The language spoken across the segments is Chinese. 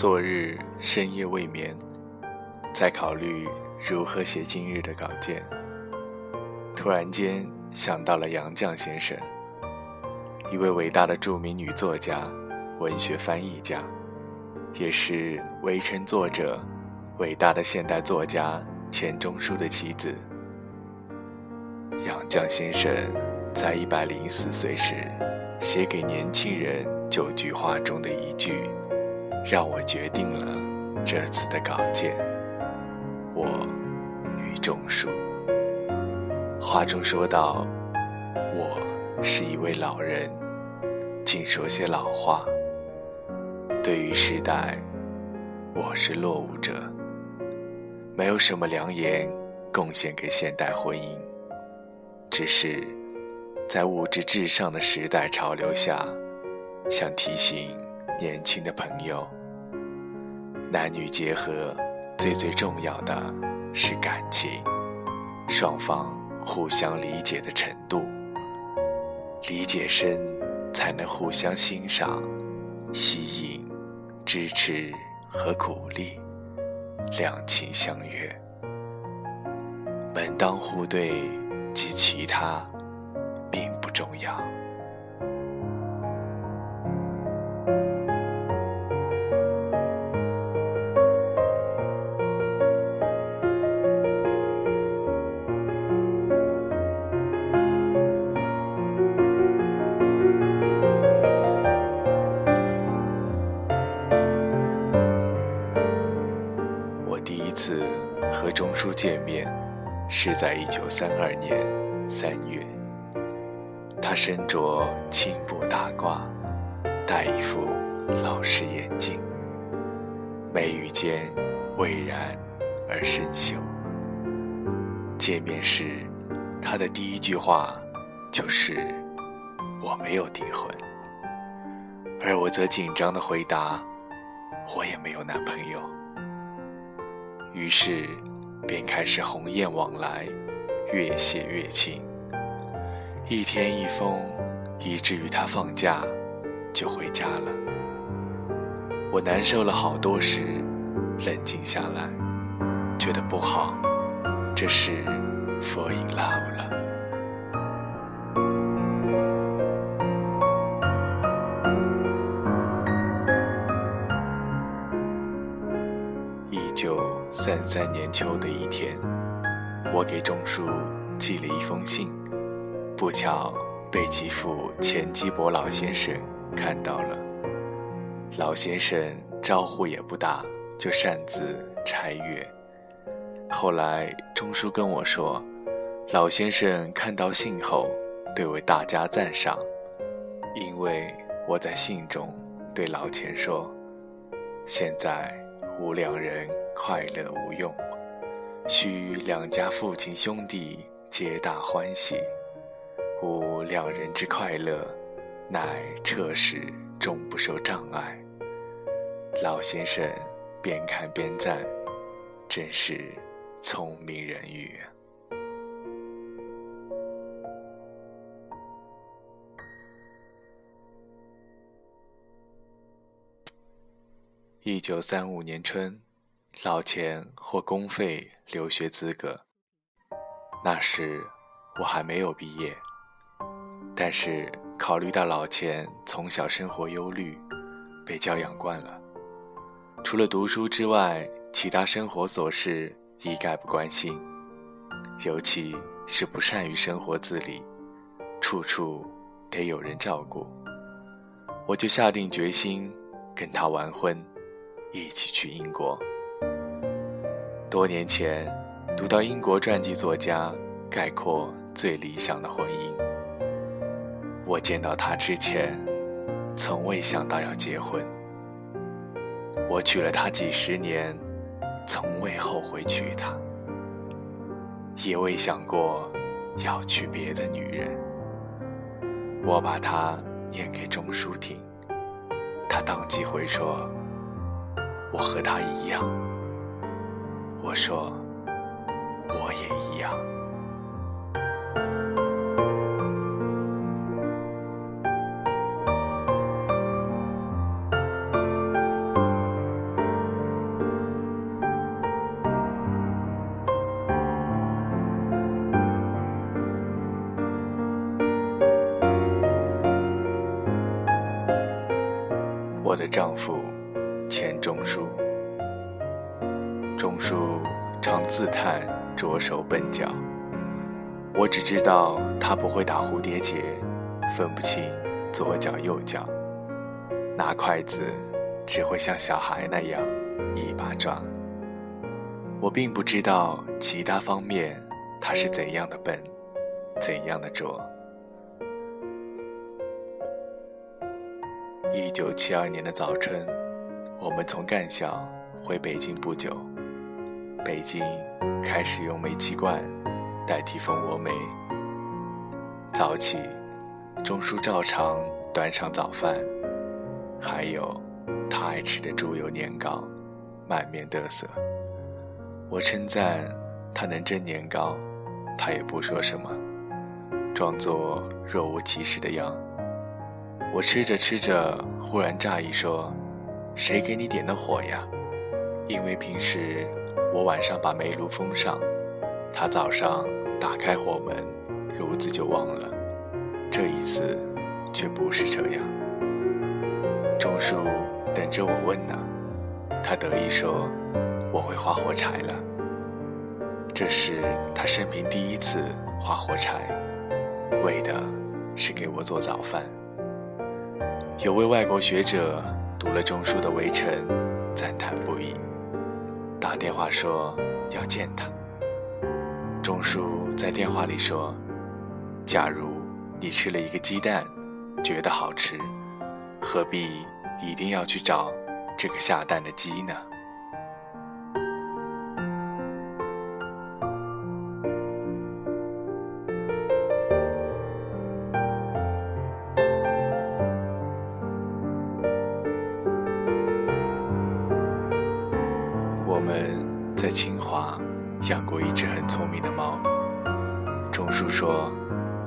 昨日深夜未眠，在考虑如何写今日的稿件。突然间想到了杨绛先生，一位伟大的著名女作家、文学翻译家，也是《围城》作者、伟大的现代作家钱钟书的妻子。杨绛先生在一百零四岁时写给年轻人九句话中的一句。让我决定了这次的稿件。我与钟书话中说到，我是一位老人，尽说些老话。对于时代，我是落伍者，没有什么良言贡献给现代婚姻，只是在物质至上的时代潮流下，想提醒。年轻的朋友，男女结合最最重要的是感情，双方互相理解的程度，理解深才能互相欣赏、吸引、支持和鼓励，两情相悦，门当户对及其他并不重要。是在一九三二年三月。他身着青布大褂，戴一副老式眼镜，眉宇间蔚然而深秀。见面时，他的第一句话就是“我没有订婚”，而我则紧张地回答：“我也没有男朋友。”于是，便开始鸿雁往来，越写越亲。一天一封，以至于他放假就回家了。我难受了好多时，冷静下来，觉得不好，这是 fall in love 了。三三年秋的一天，我给钟书寄了一封信，不巧被其父钱基博老先生看到了。老先生招呼也不打，就擅自拆阅。后来钟书跟我说，老先生看到信后，对我大加赞赏，因为我在信中对老钱说：“现在无两人。”快乐无用，须两家父亲兄弟皆大欢喜。吾两人之快乐，乃彻始终不受障碍。老先生边看边赞，真是聪明人语。一九三五年春。老钱获公费留学资格，那时我还没有毕业。但是考虑到老钱从小生活忧虑，被教养惯了，除了读书之外，其他生活琐事一概不关心，尤其是不善于生活自理，处处得有人照顾。我就下定决心跟他完婚，一起去英国。多年前，读到英国传记作家概括最理想的婚姻。我见到他之前，从未想到要结婚。我娶了她几十年，从未后悔娶她，也未想过要娶别的女人。我把她念给钟书听，他当即回说：“我和他一样。”我说：“我也一样。”我的丈夫，钟书。钟书常自叹拙手笨脚，我只知道他不会打蝴蝶结，分不清左脚右脚，拿筷子只会像小孩那样一把抓。我并不知道其他方面他是怎样的笨，怎样的拙。一九七二年的早春，我们从干校回北京不久，北京开始用煤气罐代替蜂窝煤。早起，钟叔照常端上早饭，还有他爱吃的猪油年糕，满面得瑟。我称赞他能蒸年糕，他也不说什么，装作若无其事的样。我吃着吃着，忽然诧异说：“谁给你点的火呀？”因为平时我晚上把煤炉封上，他早上打开火门，炉子就忘了。这一次却不是这样。钟叔等着我问呢，他得意说：“我会划火柴了。”这是他生平第一次划火柴，为的是给我做早饭。有位外国学者读了钟书的《围城》，赞叹不已，打电话说要见他。钟书在电话里说：“假如你吃了一个鸡蛋，觉得好吃，何必一定要去找这个下蛋的鸡呢？”说，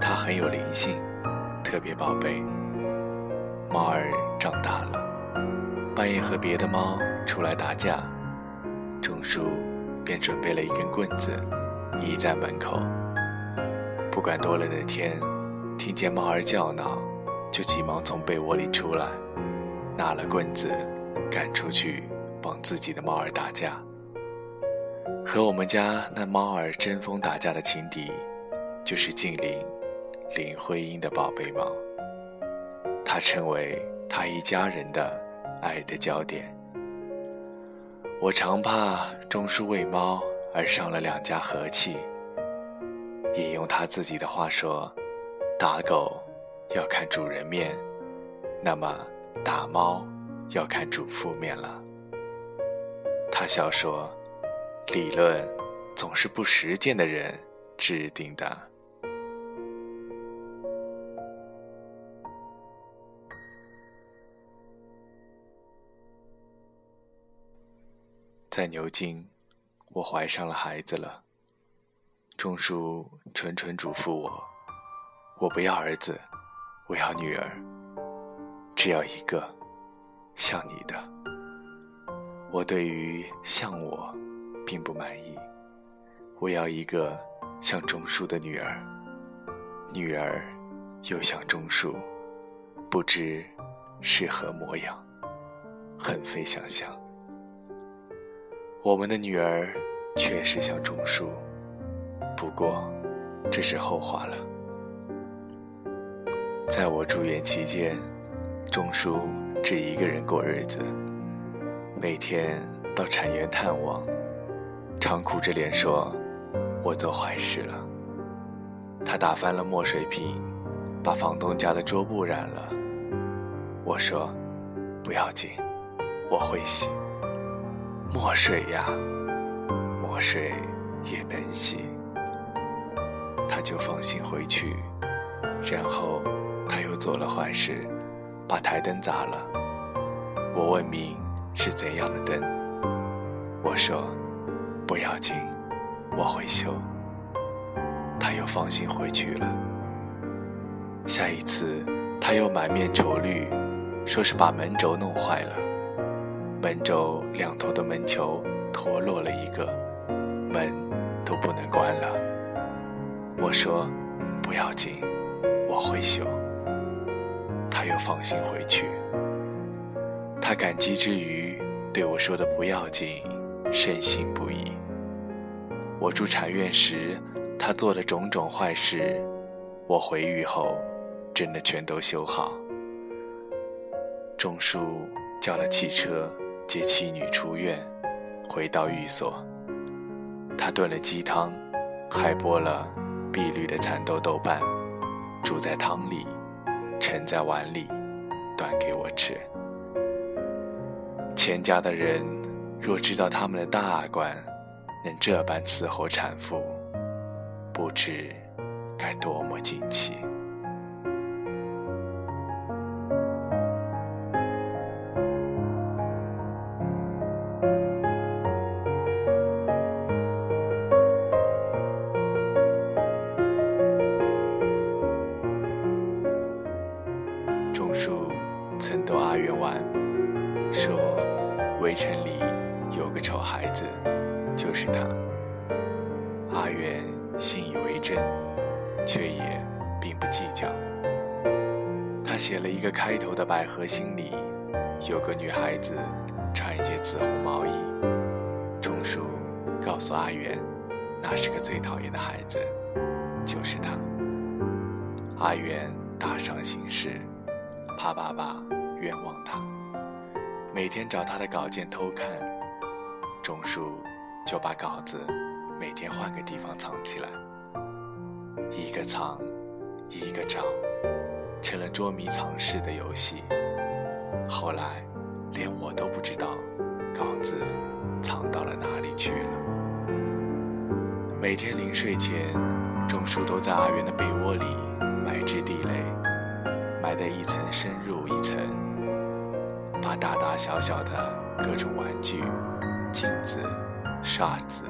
它很有灵性，特别宝贝。猫儿长大了，半夜和别的猫出来打架，钟叔便准备了一根棍子，倚在门口。不管多冷的天，听见猫儿叫闹，就急忙从被窝里出来，拿了棍子赶出去帮自己的猫儿打架。和我们家那猫儿争锋打架的情敌，就是静林林徽因的宝贝猫。它成为他一家人的爱的焦点。我常怕钟书为猫而伤了两家和气。引用他自己的话说：“打狗要看主人面，那么打猫要看主妇面了。”他笑说。理论总是不实践的人制定的。在牛津，我怀上了孩子了。钟书谆谆嘱咐我：“我不要儿子，我要女儿，只要一个，像你的。”我对于像我。并不满意，我要一个像钟书的女儿，女儿又像钟书，不知是何模样，很费想象。我们的女儿确实像钟书，不过这是后话了。在我住院期间，钟书只一个人过日子，每天到产院探望。常苦着脸说：“我做坏事了。”他打翻了墨水瓶，把房东家的桌布染了。我说：“不要紧，我会洗。”墨水呀，墨水也能洗。他就放心回去。然后他又做了坏事，把台灯砸了。我问明是怎样的灯，我说不要紧，我会修。他又放心回去了。下一次他又满面愁虑，说是把门轴弄坏了，门轴两头的门球脱落了一个，门都不能关了。我说不要紧。我会修，他又放心回去。他感激之余对我说的“不要紧”，深信不疑。我住禅院时，他做的种种坏事，我回狱后，真的全都修好。钟叔叫了汽车接妻女出院，回到寓所。他炖了鸡汤，还剥了碧绿的蚕豆豆瓣。煮在汤里，盛在碗里，端给我吃。钱家的人若知道他们的大官能这般伺候产妇，不知该多么惊奇。百合心里，有个女孩子穿一件紫红毛衣。钟叔告诉阿元，那是个最讨厌的孩子，就是他。阿元大伤心事，怕爸爸冤枉他。每天找他的稿件偷看，钟叔就把稿子每天换个地方藏起来，一个藏，一个找，成了捉迷藏式的游戏。后来，连我都不知道稿子藏到了哪里去了。每天临睡前，钟叔都在阿元的被窝里埋置地雷，埋得一层深入一层。把大大小小的各种玩具、镜子、刷子，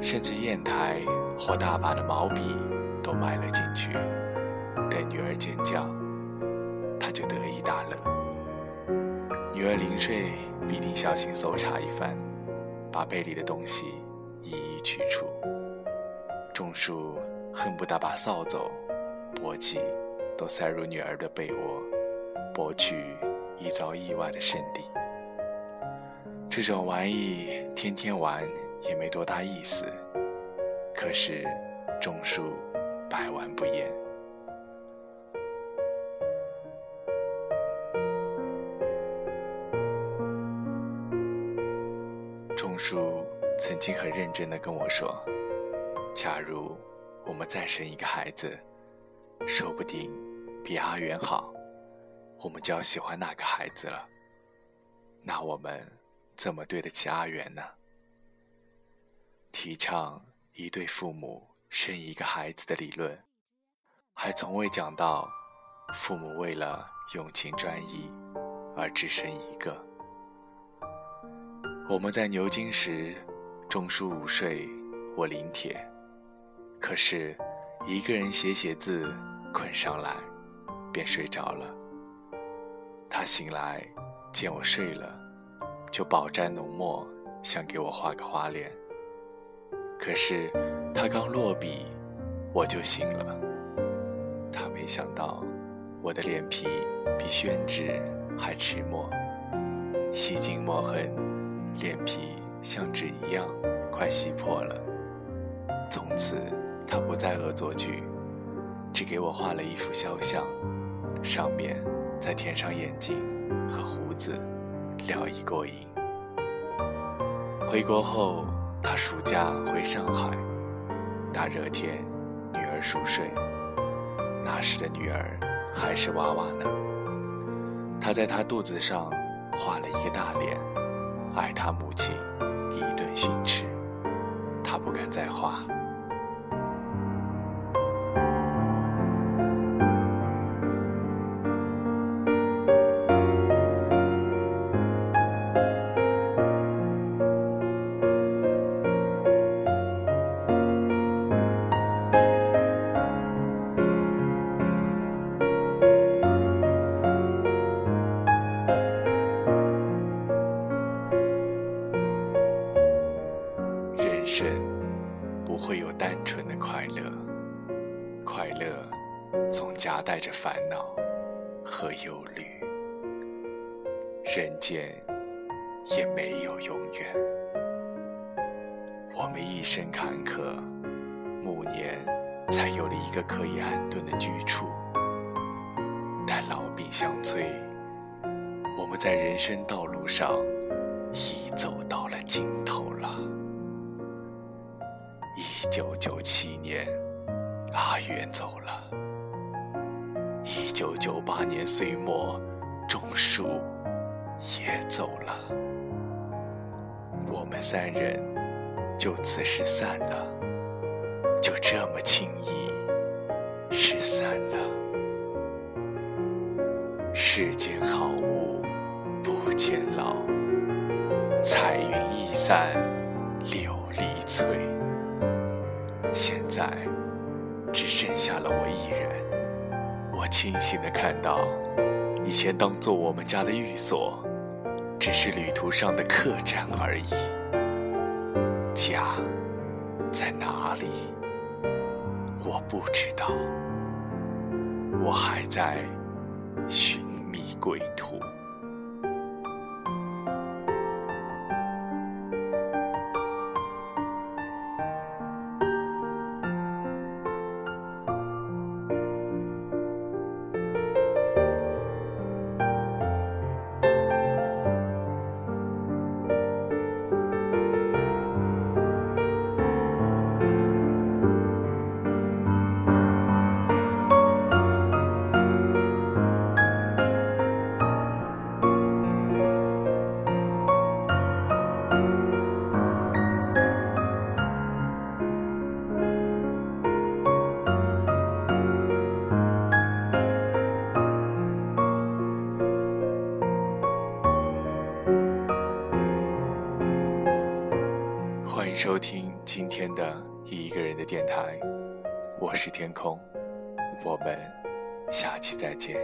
甚至砚台或大把的毛笔都埋了进去。尖叫，他就得意大乐。女儿临睡，必定小心搜查一番，把被里的东西一一取出。钟树恨不得把扫帚、簸箕都塞入女儿的被窝，博取。一遭意外的胜利，这种玩意天天玩也没多大意思。可是，钟树百玩不厌。曾经很认真的跟我说：“假如我们再生一个孩子，说不定比阿元好。”我们就要喜欢那个孩子了，那我们怎么对得起阿元呢？提倡一对父母生一个孩子的理论，还从未讲到父母为了用情专一而只生一个。我们在牛津时，钟书午睡，我临帖，可是一个人写写字，困上来，便睡着了。他醒来，见我睡了，就饱蘸浓墨，想给我画个花脸。可是他刚落笔，我就醒了。他没想到我的脸皮比宣纸还迟墨，细尽墨痕，脸皮像纸一样快洗破了。从此他不再恶作剧，只给我画了一幅肖像，上面。再填上眼睛和胡子，聊以过瘾。回国后，他暑假回上海，大热天，女儿熟睡，那时的女儿还是娃娃呢。他在她肚子上画了一个大脸，爱他母亲，再画。纯的快乐，快乐总夹带着烦恼和忧虑。人间也没有永远。我们一生坎坷，暮年才有了一个可以安顿的居处。但老病相催，我们在人生道路上已走到了尽头了。一九九七年，阿元走了。一九九八年岁末，钟叔也走了。我们三人就此失散了，就这么轻易失散了。世间好物不坚牢，彩云易散琉璃脆。现在只剩下了我一人。我清醒的看到，以前当做我们家的寓所，只是旅途上的客栈而已。家在哪里？我不知道。我还在寻觅归途。收听今天的一个人的电台，我是天空，我们下期再见。